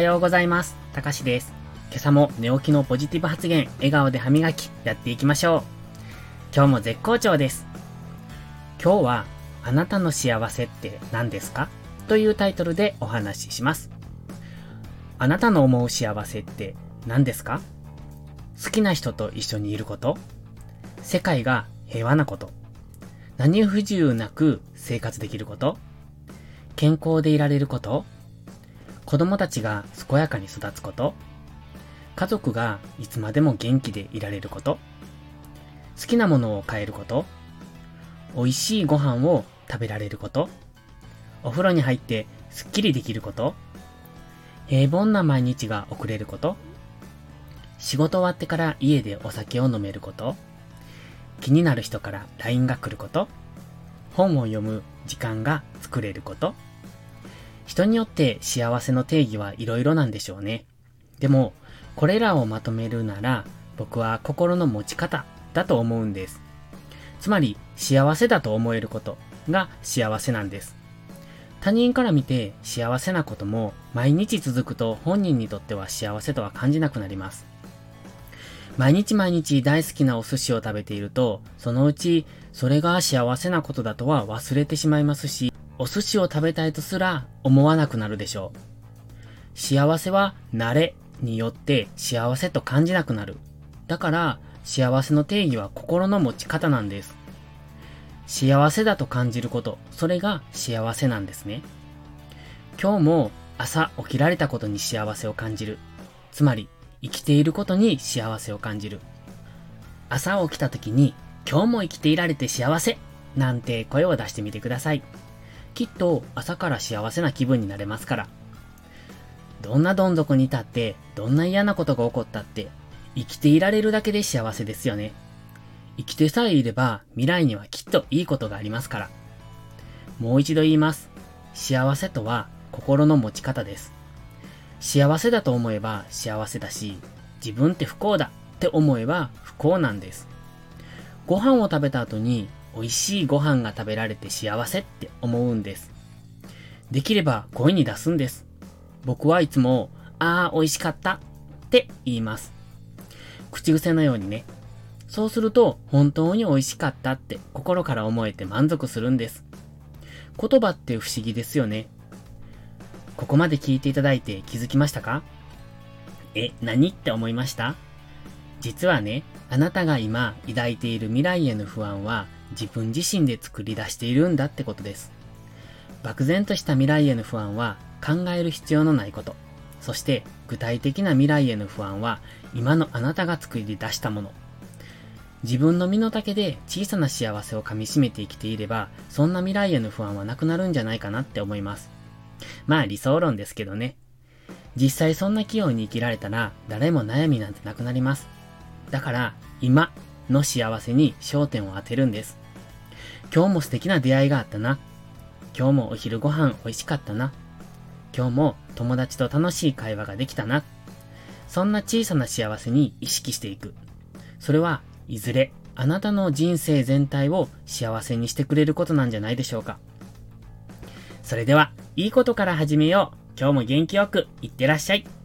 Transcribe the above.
はようございます。たかしです。今朝も寝起きのポジティブ発言、笑顔で歯磨き、やっていきましょう。今日も絶好調です。今日は、あなたの幸せって何ですか？というタイトルでお話しします。あなたの思う幸せって何ですか？好きな人と一緒にいること世界が平和なこと何不自由なく生活できること健康でいられること子供たちが健やかに育つこと。家族がいつまでも元気でいられること。好きなものを買えること。美味しいご飯を食べられること。お風呂に入ってすっきりできること。平凡な毎日が送れること。仕事終わってから家でお酒を飲めること。気になる人から LINE が来ること。本を読む時間が作れること。人によって幸せの定義はいろいろなんでしょうね。でも、これらをまとめるなら、僕は心の持ち方だと思うんです。つまり、幸せだと思えることが幸せなんです。他人から見て幸せなことも毎日続くと本人にとっては幸せとは感じなくなります。毎日毎日大好きなお寿司を食べていると、そのうちそれが幸せなことだとは忘れてしまいますし、お寿司を食べたいとすら思わなくなるでしょう。幸せは慣れによって幸せと感じなくなる。だから幸せの定義は心の持ち方なんです。幸せだと感じること、それが幸せなんですね。今日も朝起きられたことに幸せを感じる。つまり生きていることに幸せを感じる。朝起きた時に今日も生きていられて幸せなんて声を出してみてください。きっと朝から幸せな気分になれますから。どんなどん底に立って、どんな嫌なことが起こったって、生きていられるだけで幸せですよね。生きてさえいれば未来にはきっといいことがありますから。もう一度言います。幸せとは心の持ち方です。幸せだと思えば幸せだし、自分って不幸だって思えば不幸なんです。ご飯を食べた後に美味しいご飯が食べられて幸せって思うんです。できれば声に出すんです。僕はいつも、ああ、美味しかったって言います。口癖のようにね。そうすると、本当に美味しかったって心から思えて満足するんです。言葉って不思議ですよね。ここまで聞いていただいて気づきましたか？え、何って思いました？実はね、あなたが今抱いている未来への不安は自分自身で作り出しているんだってことです。漠然とした未来への不安は考える必要のないこと。そして具体的な未来への不安は今のあなたが作り出したもの。自分の身の丈で小さな幸せを噛み締めて生きていれば、そんな未来への不安はなくなるんじゃないかなって思います。まあ理想論ですけどね。実際そんな器用に生きられたら誰も悩みなんてなくなります。だから今の幸せに焦点を当てるんです。今日も素敵な出会いがあったな。今日もお昼ご飯美味しかったな。今日も友達と楽しい会話ができたな。そんな小さな幸せに意識していく。それはいずれあなたの人生全体を幸せにしてくれることなんじゃないでしょうか。それでは、いいことから始めよう。今日も元気よくいってらっしゃい。